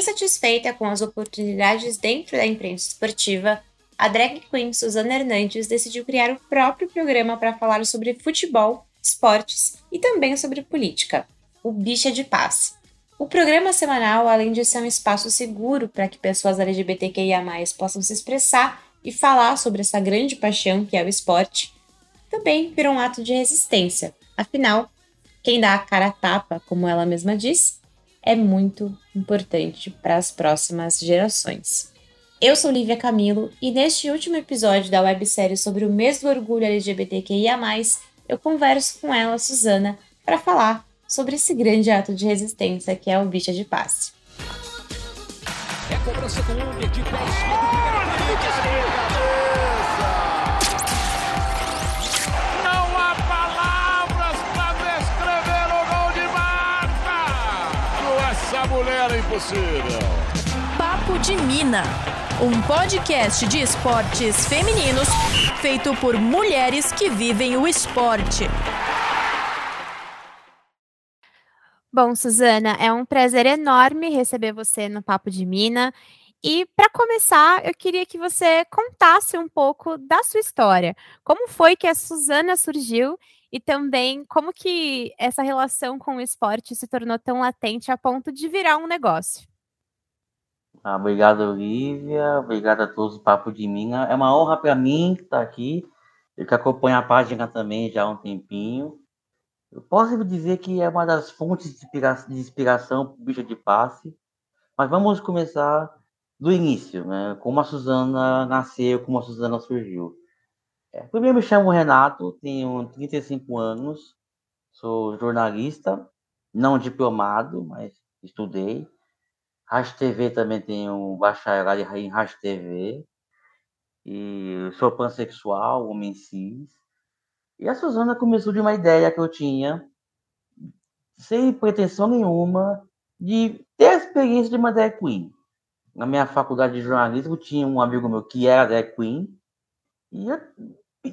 Insatisfeita com as oportunidades dentro da imprensa esportiva, a drag queen Suzana Hernandes decidiu criar o próprio programa para falar sobre futebol, esportes e também sobre política, o Bicha de Paz. O programa semanal, além de ser um espaço seguro para que pessoas LGBTQIA possam se expressar e falar sobre essa grande paixão que é o esporte, também virou um ato de resistência. Afinal, quem dá a cara a tapa, como ela mesma diz, é muito importante para as próximas gerações. Eu sou Lívia Camilo e neste último episódio da websérie sobre o mês do orgulho LGBTQIA, eu converso com ela, Suzana, para falar sobre esse grande ato de resistência que é o Bicha de Passe. É cobrança de mulher é impossível. Papo de Mina um podcast de esportes femininos feito por mulheres que vivem o esporte. Bom, Suzana, é um prazer enorme receber você no Papo de Mina. E para começar, eu queria que você contasse um pouco da sua história. Como foi que a Suzana surgiu e também como que essa relação com o esporte se tornou tão latente a ponto de virar um negócio? Ah, obrigado, Olivia. Obrigado a todos do Papo de Mina. É uma honra para mim estar aqui. Eu que acompanho a página também já há um tempinho. Eu posso dizer que é uma das fontes de inspiração para o bicho de passe. Mas vamos começar do início, né? Como a Suzana nasceu, como a Suzana surgiu. É, primeiro me chamo Renato, tenho 35 anos, sou jornalista, não diplomado, mas estudei. Rádio TV também um bacharelado em Rádio TV. E sou pansexual, homem cis. E a Suzana começou de uma ideia que eu tinha, sem pretensão nenhuma, de ter a experiência de uma drag queen. Na minha faculdade de jornalismo, tinha um amigo meu que era drag queen. E eu,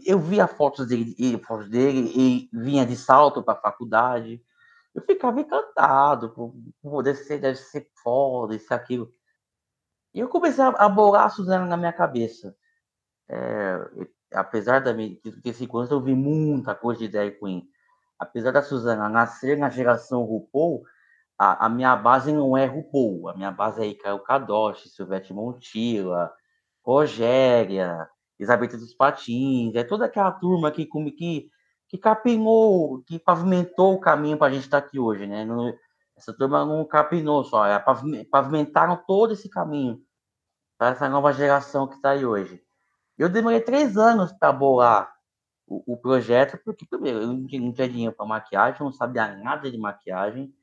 eu via fotos dele, fotos dele e vinha de salto para a faculdade eu ficava encantado, por, deve, ser, deve ser foda, isso, aquilo. E eu comecei a, a bolar a Suzana na minha cabeça. É, apesar da minha, de 35 anos, eu vi muita coisa de drag queen. Apesar da Suzana nascer na geração RuPaul, a, a, minha base não é RuPaul. A minha base é Icaro Kadoshi, Silvete Montilla, Rogéria, Isabel dos Patins. É toda aquela turma que, que que capinou, que pavimentou o caminho para a gente estar tá aqui hoje, né? Essa turma não capinou só, é, pavimentaram todo esse caminho para essa nova geração que está aí hoje. Eu demorei três anos para bolar o, o, projeto, porque, primeiro, eu não tinha, dinheiro para maquiagem, não sabia nada de maquiagem,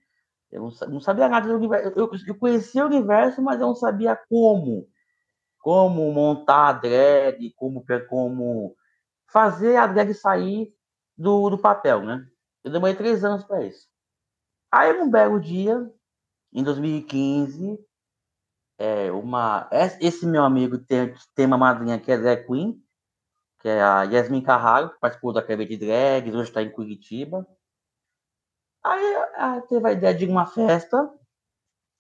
eu não, não sabia nada do universo. Eu, eu, conhecia o universo, mas eu não sabia como. Como montar a drag, como, como fazer a drag sair do, do papel, né? Eu demorei três anos para isso. Aí, num belo dia, em 2015, é, uma, esse meu amigo tem, tem uma madrinha que é drag queen, que é a Yasmin Carraro, que participou da Academia de Drags, hoje está em Curitiba. Aí teve a ideia de uma festa,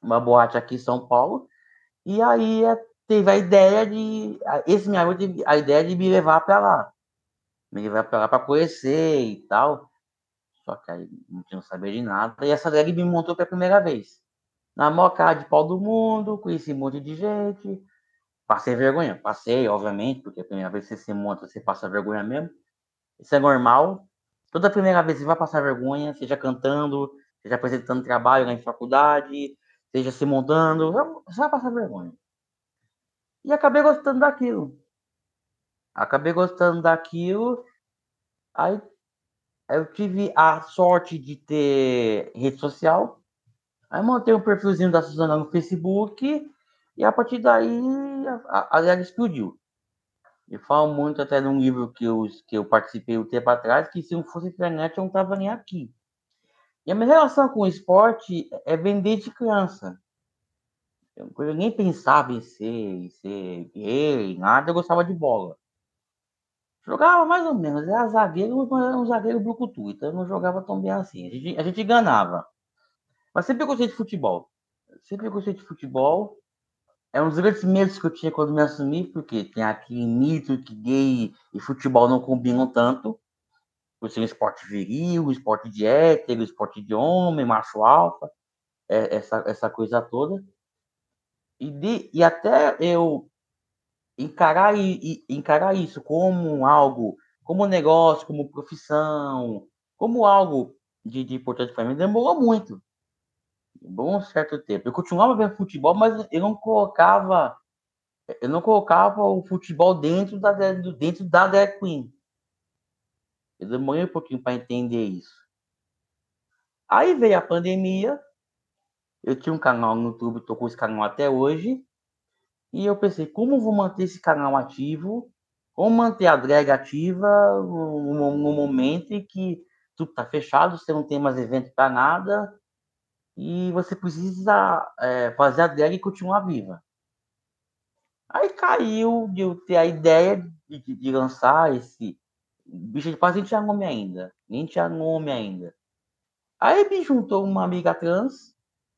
uma boate aqui em São Paulo, e aí teve a ideia de. Esse amigo teve a ideia de me levar para lá me vai para lá para conhecer e tal. Só que aí não tinha saber de nada. E essa drag me montou pela primeira vez. Na maior cara de pau do mundo, conheci um monte de gente. Passei vergonha. Passei, obviamente, porque a primeira vez que você se monta, você passa vergonha mesmo. Isso é normal. Toda primeira vez você vai passar vergonha, seja cantando, seja apresentando trabalho na faculdade, seja se montando, você vai passar vergonha. E acabei gostando daquilo. Acabei gostando daquilo. Aí eu tive a sorte de ter rede social. Aí montei um perfilzinho da Suzana no Facebook. E a partir daí a, a, explodiu. Eu falo muito até num livro que eu, que eu participei um tempo atrás, que se não fosse internet eu não estava nem aqui. E a minha relação com o esporte é vender de criança. Eu, eu nem pensava em ser, em ser gay, nada, eu gostava de bola. Jogava mais ou menos, era zagueiro, mas era um zagueiro brucutu, então eu não jogava tão bem assim. A gente, a gente. Mas sempre gostei de futebol. sempre gostei de futebol. É um dos grandes medos que eu tinha quando me assumi, porque tem aqui mito que gay e futebol não combinam tanto. Por ser um esporte viril, um esporte de hétero, um esporte de homem, macho alfa, é, essa, essa coisa toda. E, de, e até eu encarar, e, encarar isso como algo, como negócio, como profissão, como algo de, de importante para mim, demorou muito um bom certo tempo. Eu continuava vendo futebol, mas eu não colocava eu não colocava o futebol dentro da dentro da drag queen. Eu demorei um pouquinho para entender isso. Aí veio a pandemia. Eu tinha um canal no YouTube, estou com esse canal até hoje. E eu pensei, como vou manter esse canal ativo? Como manter a drag ativa no, no momento em que tudo está fechado, você não tem mais evento para nada, e você precisa é, fazer a drag continuar viva. Aí caiu de eu ter a ideia de, de, lançar esse bicho de paz, nem tinha nome ainda, nem tinha nome ainda. Aí me juntou uma amiga trans,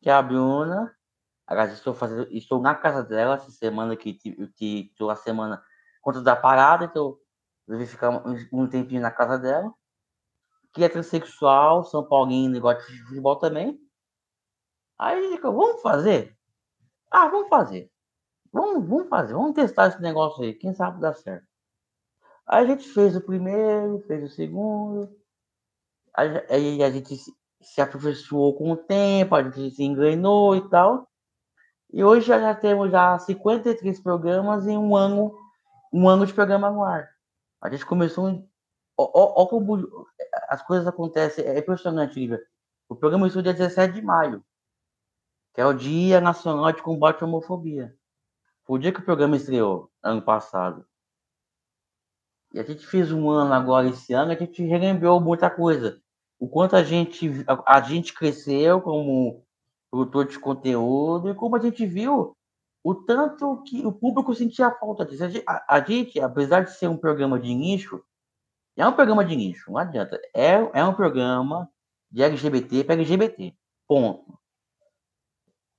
que é a Bruna. Aliás, estou, fazendo, estou na casa dela essa semana, que estou a semana contra da parada, então resolvi ficar um, um tempinho na casa dela. Que é transexual, São Paulino, gosta de futebol também. Aí a gente falou, vamos fazer? Ah, vamos fazer. Vamos, vamos fazer, vamos testar esse negócio aí, quem sabe dá certo. Aí a gente fez o primeiro, fez o segundo, aí a gente se aperfeiçoou com o tempo, a gente se engrenou e tal. E hoje já, já temos já 53 programas em um ano, um ano de programa no ar. A gente começou. Ó, ó, como as coisas acontecem, é impressionante, Lívia. O programa começou dia 17 de maio que é o Dia Nacional de Combate à Homofobia. Foi o dia que o programa estreou, ano passado. E a gente fez um ano agora, esse ano, a gente relembrou muita coisa. O quanto a gente, a, a gente cresceu como produtor de conteúdo e como a gente viu o tanto que o público sentia falta disso. A, a gente, apesar de ser um programa de nicho, é um programa de nicho, não adianta. É, é um programa de LGBT para LGBT. Ponto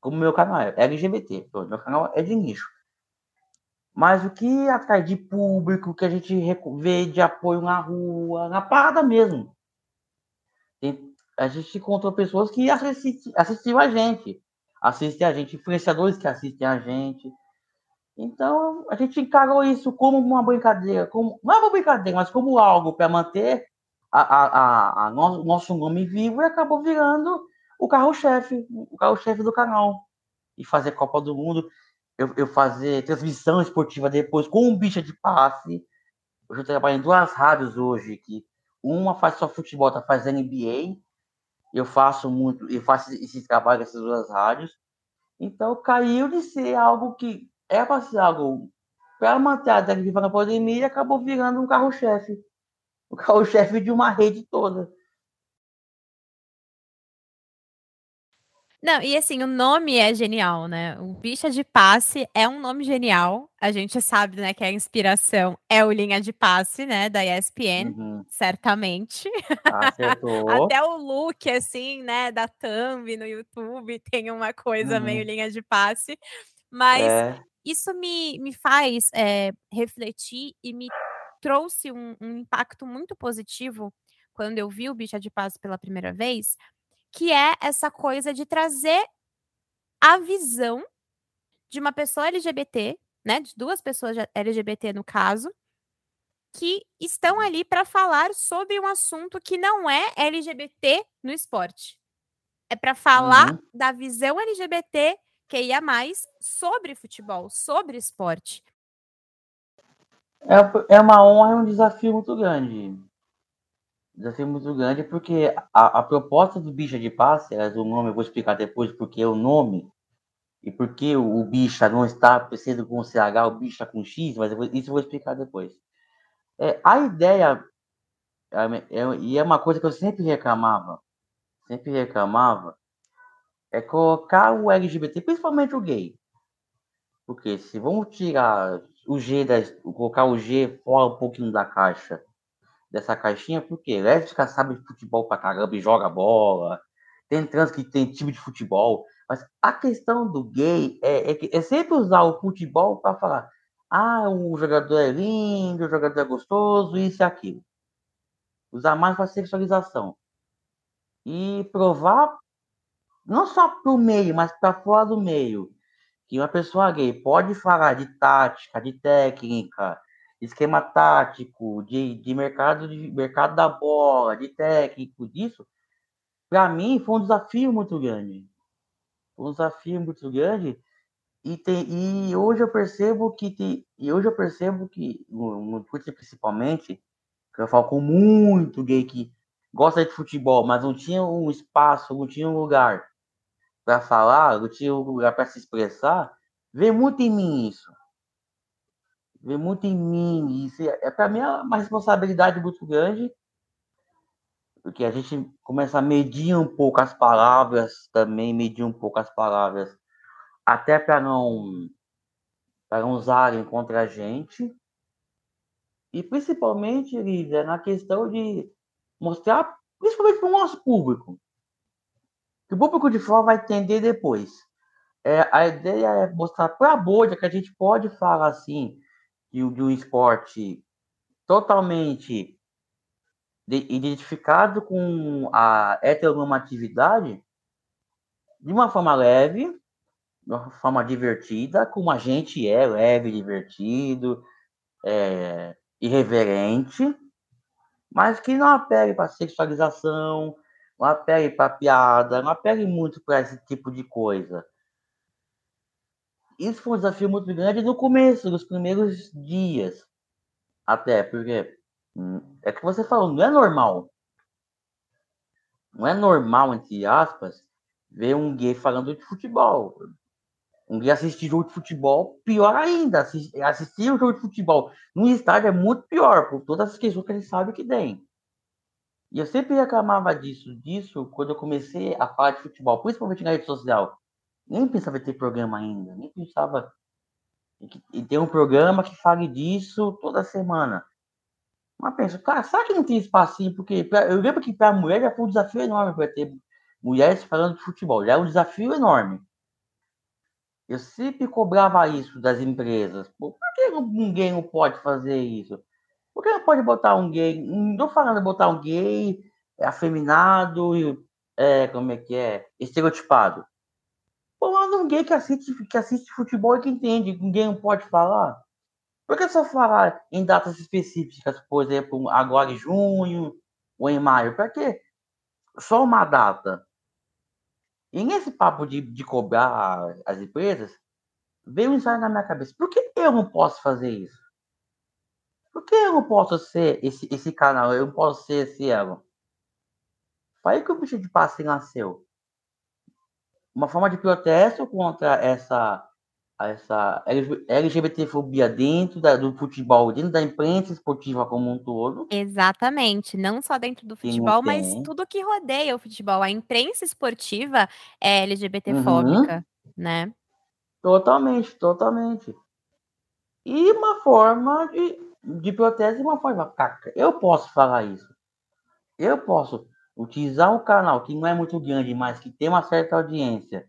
como meu canal é LGBT, meu canal é de nicho. Mas o que atrai de público, que a gente vê de apoio na rua, na parada mesmo. A gente encontrou pessoas que assisti, assistiam a gente, assistem a gente, influenciadores que assistem a gente. Então, a gente encarou isso como uma brincadeira, como, não é uma brincadeira, mas como algo para manter a, a, a, a no, nosso nome vivo e acabou virando o carro-chefe, o carro-chefe do canal. E fazer Copa do Mundo, eu, eu fazer transmissão esportiva depois com um bicho de passe. Eu trabalho em duas rádios hoje, que uma faz só futebol, outra faz NBA. Eu faço muito, eu faço esse trabalho nessas duas rádios. Então caiu de ser algo que é para ser algo para manter a viva na pandemia e acabou virando um carro-chefe. O carro-chefe de uma rede toda. Não, e assim, o nome é genial, né? O Bicha de Passe é um nome genial. A gente sabe, né, que a inspiração é o Linha de Passe, né, da ESPN, uhum. certamente. Acertou. Até o look, assim, né, da thumb no YouTube tem uma coisa uhum. meio linha de passe. Mas é. isso me, me faz é, refletir e me trouxe um, um impacto muito positivo quando eu vi o Bicha de Passe pela primeira vez, que é essa coisa de trazer a visão de uma pessoa LGBT, né, de duas pessoas LGBT no caso, que estão ali para falar sobre um assunto que não é LGBT no esporte. É para falar uhum. da visão LGBT que ia mais sobre futebol, sobre esporte. É, é uma honra e um desafio muito grande desafio muito grande porque a, a proposta do bicha de passe, o nome eu vou explicar depois porque é o nome e porque o, o bicha não está sendo com CH, o bicha com X, mas vou, isso eu vou explicar depois. É, a ideia, é, é, e é uma coisa que eu sempre reclamava, sempre reclamava, é colocar o LGBT, principalmente o gay. Porque se vamos tirar o G, da, colocar o G fora um pouquinho da caixa dessa caixinha, porque lésbica sabe de futebol pra caramba e joga bola, tem trans que tem time de futebol, mas a questão do gay é, é, é sempre usar o futebol para falar: ah, o jogador é lindo, o jogador é gostoso, isso e aquilo. Usar mais para sexualização. E provar, não só para o meio, mas para fora do meio, que uma pessoa gay pode falar de tática, de técnica, esquema tático, de, de mercado de mercado da bola, de técnico, disso, para mim foi um desafio muito grande. Um desafio muito grande e, tem, e hoje eu percebo que tem, e hoje eu percebo que no Twitter principalmente, que eu falo com muito gay que gosta de futebol, mas não tinha um espaço, não tinha um lugar para falar, não tinha um lugar para se expressar, vê muito em mim isso. Vê muito em mim. Isso é, é para mim é uma responsabilidade muito grande, porque a gente começa a medir um pouco as palavras também, medir um pouco as palavras até para não para não usarem contra a gente. E principalmente, Lívia, na questão de mostrar, principalmente para o nosso público, que o público de fora vai entender depois. É, a ideia é mostrar para a bolha que a gente pode falar assim de, de um esporte totalmente de, identificado com a heteronormatividade de uma forma leve, de uma forma divertida, como a gente é, leve, divertido, é, irreverente, mas que não apele para sexualização, não apele para piada, não apele muito para esse tipo de coisa. Isso foi um desafio muito grande no começo, nos primeiros dias. Até porque hum, é que você falou, não é normal. Não é normal, entre aspas, ver um gay falando de futebol. Um dia assistir jogo de futebol, pior ainda. Assistir, um jogo de futebol no estádio é muito pior, por todas as questões que gente sabe que tem. E eu sempre reclamava disso, disso, quando eu comecei a falar de futebol, principalmente na rede social. Nem pensava em ter programa ainda, nem pensava em ter um programa que fale disso toda semana. Mas penso, cara, será que não tem espacinho? Porque pra, eu lembro que para a mulher já foi um desafio enorme para ter mulheres falando de futebol. Já é um desafio enorme. Eu sempre cobrava isso das empresas. Por que ninguém não pode fazer isso? Por que não pode botar um gay? Não estou falando de botar um gay afeminado e é, como é que é? Estereotipado. Mas gay que assiste, que assiste futebol e que entende, ninguém pode falar. Por que só falar em datas específicas, por exemplo, agora em junho ou em maio? Para quê? Só uma data. E nesse papo de, de cobrar as empresas, veio um insight na minha cabeça. Por que eu não posso fazer isso? Por que eu não posso ser esse, esse canal? Eu não posso ser esse elo? Aí que o bicho de passe nasceu. Uma forma de protesto contra essa essa LGBTfobia dentro da, do futebol, dentro da imprensa esportiva como um todo. Exatamente, não só dentro do futebol, mas tudo que rodeia o futebol. A imprensa esportiva é LGBTfóbica, uhum. né? Totalmente, totalmente. E uma forma de, de protesto, uma forma, caca, eu posso falar isso. Eu posso utilizar um canal que não é muito grande, mas que tem uma certa audiência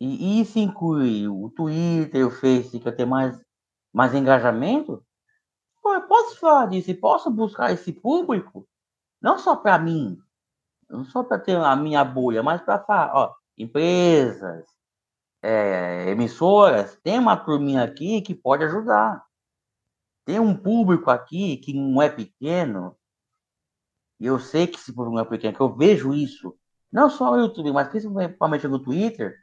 e isso inclui o Twitter, o Face, que eu tenho mais, mais engajamento, eu posso falar disso e posso buscar esse público, não só para mim, não só para ter a minha bolha, mas para falar, ó, empresas, é, emissoras, tem uma turminha aqui que pode ajudar. Tem um público aqui que não é pequeno, e eu sei que esse não é pequeno, que eu vejo isso, não só no YouTube, mas principalmente no Twitter,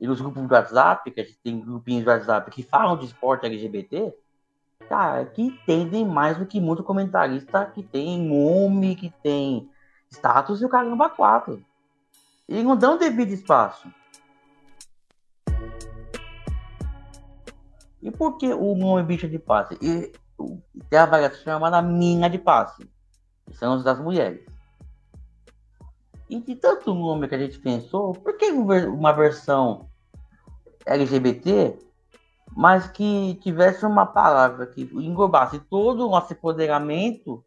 e nos grupos do WhatsApp, que a gente tem grupinhos do WhatsApp que falam de esporte LGBT, cara, que entendem mais do que muito comentarista que tem nome, que tem status e o caramba quatro. E não dão devido espaço. E por que o nome bicha de passe? E tem a variação chamada mina de passe, são os das mulheres. E de tanto nome que a gente pensou, por que uma versão LGBT, mas que tivesse uma palavra que englobasse todo o nosso empoderamento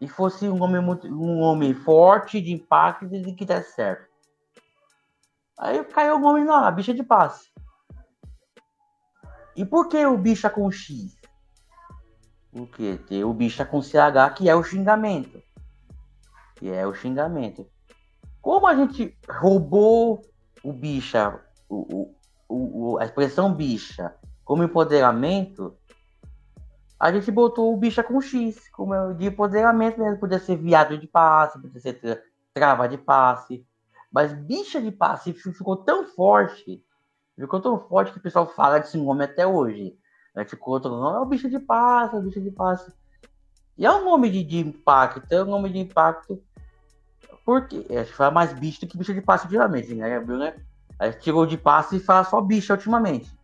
e fosse um homem, muito, um homem forte, de impacto e que desse certo? Aí caiu o nome lá, bicha de passe. E por que o bicha com X? Porque tem o bicha com CH, que é o xingamento. Que é o xingamento. Como a gente roubou o bicha, o, o, o, a expressão bicha, como empoderamento, a gente botou o bicha com X, como de empoderamento mesmo. Podia ser viado de passe, podia ser trava de passe. Mas bicha de passe ficou tão forte, ficou tão forte que o pessoal fala desse nome até hoje. Né? Ficou outro nome, é o bicha de passe, é o bicha de passe. E é um nome de, de impacto, é um nome de impacto porque a gente fala mais bicho do que bicha de passe ultimamente, né, Gabriel, né? A gente tirou de passe e fala só bicha ultimamente.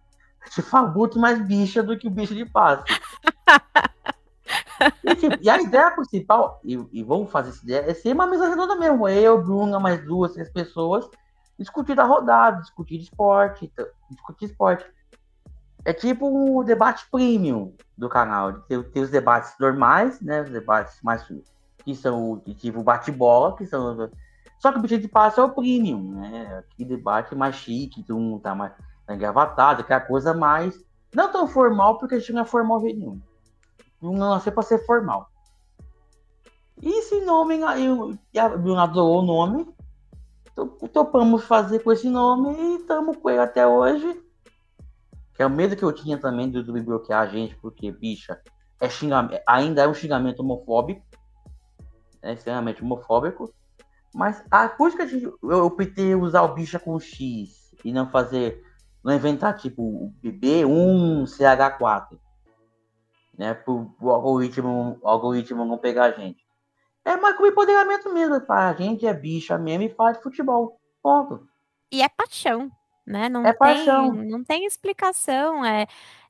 A gente fala muito mais bicha do que bicho de passe. e, tipo, e, a ideia principal, e, e, vamos fazer essa ideia, é ser uma mesa redonda mesmo. Eu, Bruna, mais duas, três pessoas, discutir da rodada, discutir de esporte, discutir esporte. É tipo um debate premium do canal. Tem, tem os debates normais, né? Os debates mais que são tipo bate-bola, que são. Só que o bicho de passe é o premium, né? Que debate mais chique, todo mundo tá mais tá engravatado, aquela coisa mais. Não tão formal, porque a gente não é formal nenhum. Não nasceu para ser formal. E esse nome, eu, Bruna adorou o nome. Topamos fazer com esse nome e estamos com ele até hoje. Que é o medo que eu tinha também do YouTube bloquear a gente, porque, bicha, é xingamento, ainda é um xingamento homofóbico é extremamente homofóbico. Mas a coisa que a gente, eu optei usar o bicha com X e não fazer, não inventar tipo o BB1 CH4, né? Pro, o algoritmo, o algoritmo não pegar a gente. É mais com empoderamento mesmo, tá? A gente é bicha mesmo e faz futebol. Ponto. E é paixão, né? Não é tem, paixão. Não tem explicação. É,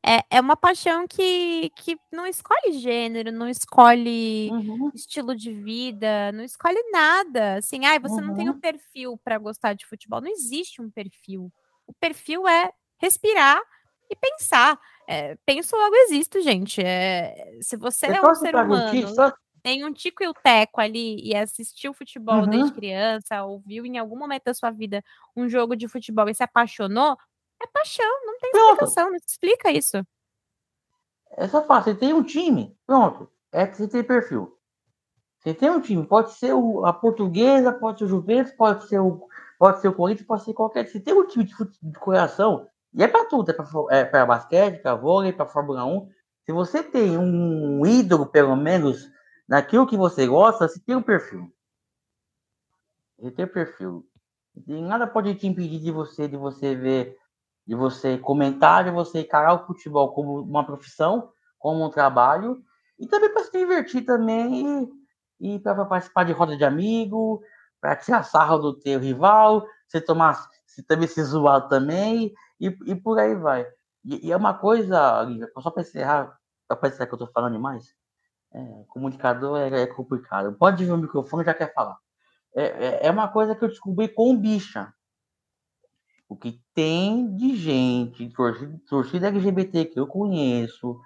é, é uma paixão que, que não escolhe gênero, não escolhe uhum. estilo de vida, não escolhe nada. Assim, ai, você uhum. não tem o um perfil para gostar de futebol. Não existe um perfil. O perfil é respirar e pensar. É, penso logo existo, gente. É, se você Eu é um ser humano, só... tem um tico e o teco ali e assistiu futebol uhum. desde criança, ouviu em algum momento da sua vida um jogo de futebol e se apaixonou, é paixão, não tem pronto. explicação, não explica isso. Só fácil, você tem um time, pronto, é que você tem perfil. Você tem um time, pode ser o, a portuguesa, pode ser o Juventus, pode ser o, pode ser o Corinthians, pode ser qualquer. Você tem um time de, de coração, e é para tudo, é para é basquete, para vôlei, para Fórmula 1. Se você tem um ídolo, pelo menos, naquilo que você gosta, você tem um perfil. Você tem um perfil. E nada pode te impedir de você, de você ver de você comentar, de você encarar o futebol como uma profissão, como um trabalho, e também para se divertir também, e, e para participar de roda de amigo, para tirar sarro do teu rival, você tomar, você também se zoar também, e, e por aí vai. E, e é uma coisa, só para encerrar, para encerrar que eu estou falando demais, é, comunicador é, é, complicado. Pode ver o microfone, já quer falar. É, é, é uma coisa que eu descobri com o Bicha o que tem de gente, torcida, LGBT que eu conheço,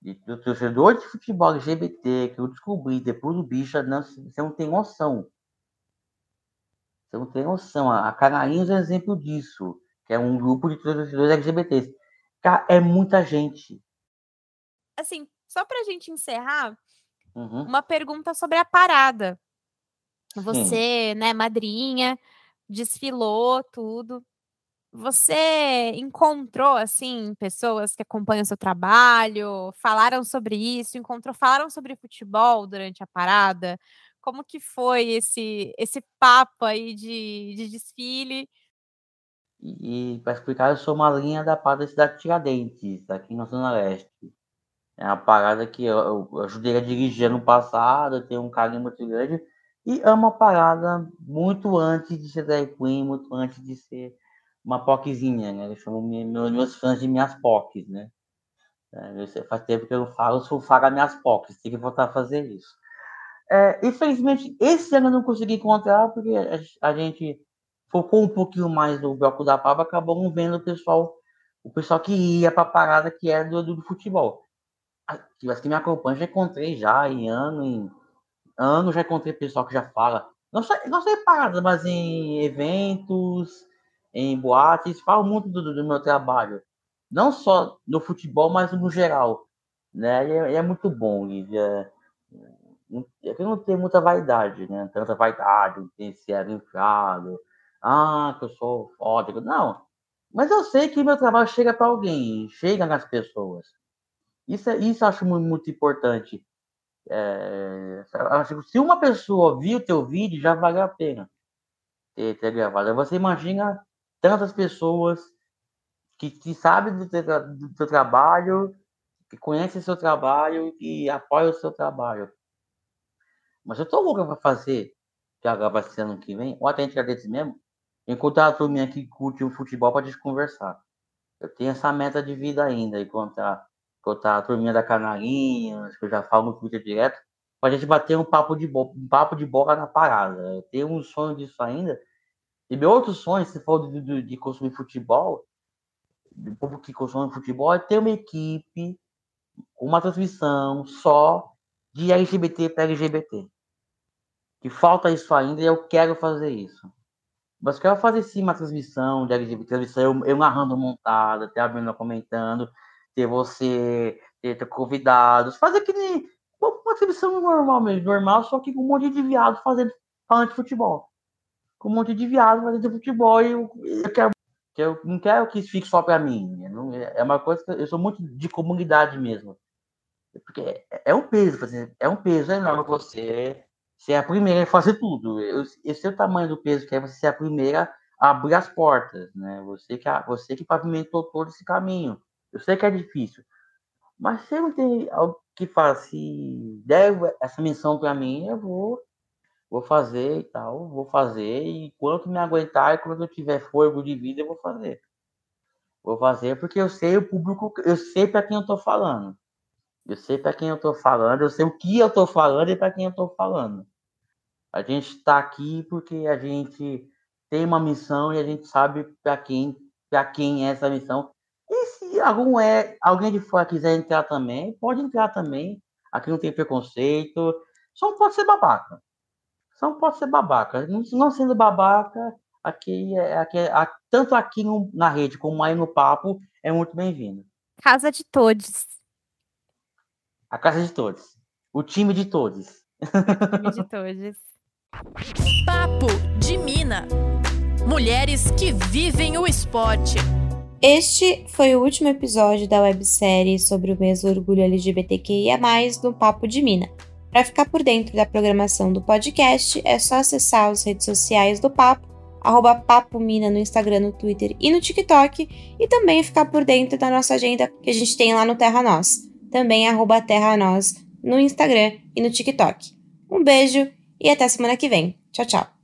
de, de torcedor de futebol LGBT que eu descobri depois do bicho, não, você não tem noção. Você não tem noção. A Canarinhos é um exemplo disso, que é um grupo de torcedores LGBTs. Cara, é muita gente. Assim, só pra gente encerrar, uhum. uma pergunta sobre a parada. Você, né, madrinha, desfilou tudo. Você encontrou, assim, pessoas que acompanham seu trabalho, falaram sobre isso, encontrou, falaram sobre futebol durante a parada? Como que foi esse, esse papo aí de, de desfile? E, para explicar, eu sou uma linha da parada da cidade de Tiradentes, aqui na Zona Leste. É uma parada que eu, eu ajudei a dirigir no passado, tenho um carinho muito grande. E é uma parada muito antes de ser drag queen, muito antes de ser uma POCzinha, né? Eu chamo meus, fãs de minhas POCs, né? É, faz tempo que eu falo, sou faga minhas POCs, tem que voltar a fazer isso. É, infelizmente, esse ano eu não consegui encontrar, porque a, a gente focou um pouquinho mais no bloco da Pava, acabou não vendo o pessoal, o pessoal que ia para a parada que era do, do futebol. As que me acompanham, já encontrei já em ano, em ano, já encontrei pessoal que já fala, não só, não só em parada, mas em eventos, em boates, falo muito do, do, meu trabalho. Não só no futebol, mas no geral. Né? E é, é muito bom, Lívia. É que não tem muita vaidade, né? Tanta vaidade, tem ego inflado. Ah, que eu sou foda. Não. Mas eu sei que meu trabalho chega para alguém, chega nas pessoas. Isso, é, isso eu acho muito, muito importante. É, se uma pessoa viu o teu vídeo, já vale a pena ter, ter gravado. Você imagina tantas pessoas que, que sabem do teu, do teu trabalho, que conhecem o seu trabalho e apoiam o seu trabalho. Mas eu tô louco para fazer, agora vai ser ano que vem, ou até entre desse mesmo, encontrar a turminha que curte o futebol para conversar. Eu tenho essa meta de vida ainda, encontrar, encontrar a turminha da Canarinha, que eu já falo no Twitter direto, para a gente bater um papo de, um papo de bola na parada. Eu tenho um sonho disso ainda. E meu outro sonho, se for de, de, de consumir futebol, do povo que consome futebol, é ter uma equipe, uma transmissão só de LGBT para LGBT. Que falta isso ainda e eu quero fazer isso. Mas quero fazer sim uma transmissão de LGBT, transmissão, eu, eu narrando montada, ter a Bruna comentando, ter você, ter, ter convidados, fazer que nem uma transmissão normal mesmo, normal, só que com um monte de viado fazendo, falando de futebol. Com um monte de viado fazendo futebol e eu, eu quero que eu não quero que isso fique só para mim. Não, é uma coisa que eu sou muito de comunidade mesmo. Porque é, é um peso, é um peso enorme você ser a primeira a fazer tudo. Esse é o tamanho do peso que é você ser a primeira a abrir as portas, né? Você que, você que pavimentou todo esse caminho. Eu sei que é difícil, mas sempre tem algo que fala, se der essa missão para mim, eu vou, vou fazer e tal, vou fazer, e quanto me aguentar, e quando eu tiver fogo de vida, eu vou fazer. Vou fazer porque eu sei o público, eu sei para quem eu tô falando. Eu sei para quem eu tô falando, eu sei o que eu tô falando e para quem eu tô falando. A gente está aqui porque a gente tem uma missão e a gente sabe para quem, para quem é essa missão. E se algum é, alguém de fora quiser entrar também, pode entrar também. Aqui não tem preconceito. Só não pode ser babaca. Só não pode ser babaca. Não, sendo babaca, aqui, é, aqui é, tanto aqui no, na rede como aí no papo, é muito bem-vindo. Casa de todos. A casa de todos. O time de todos. O time de todos. Papo de Mina. Mulheres que vivem o esporte. Este foi o último episódio da websérie sobre o mês do orgulho LGBTQIA+, no Papo de Mina. Para ficar por dentro da programação do podcast, é só acessar as redes sociais do Papo, arroba no Instagram, no Twitter e no TikTok, e também ficar por dentro da nossa agenda que a gente tem lá no Terra Nós, também arroba Terra Nós no Instagram e no TikTok. Um beijo e até semana que vem. Tchau, tchau.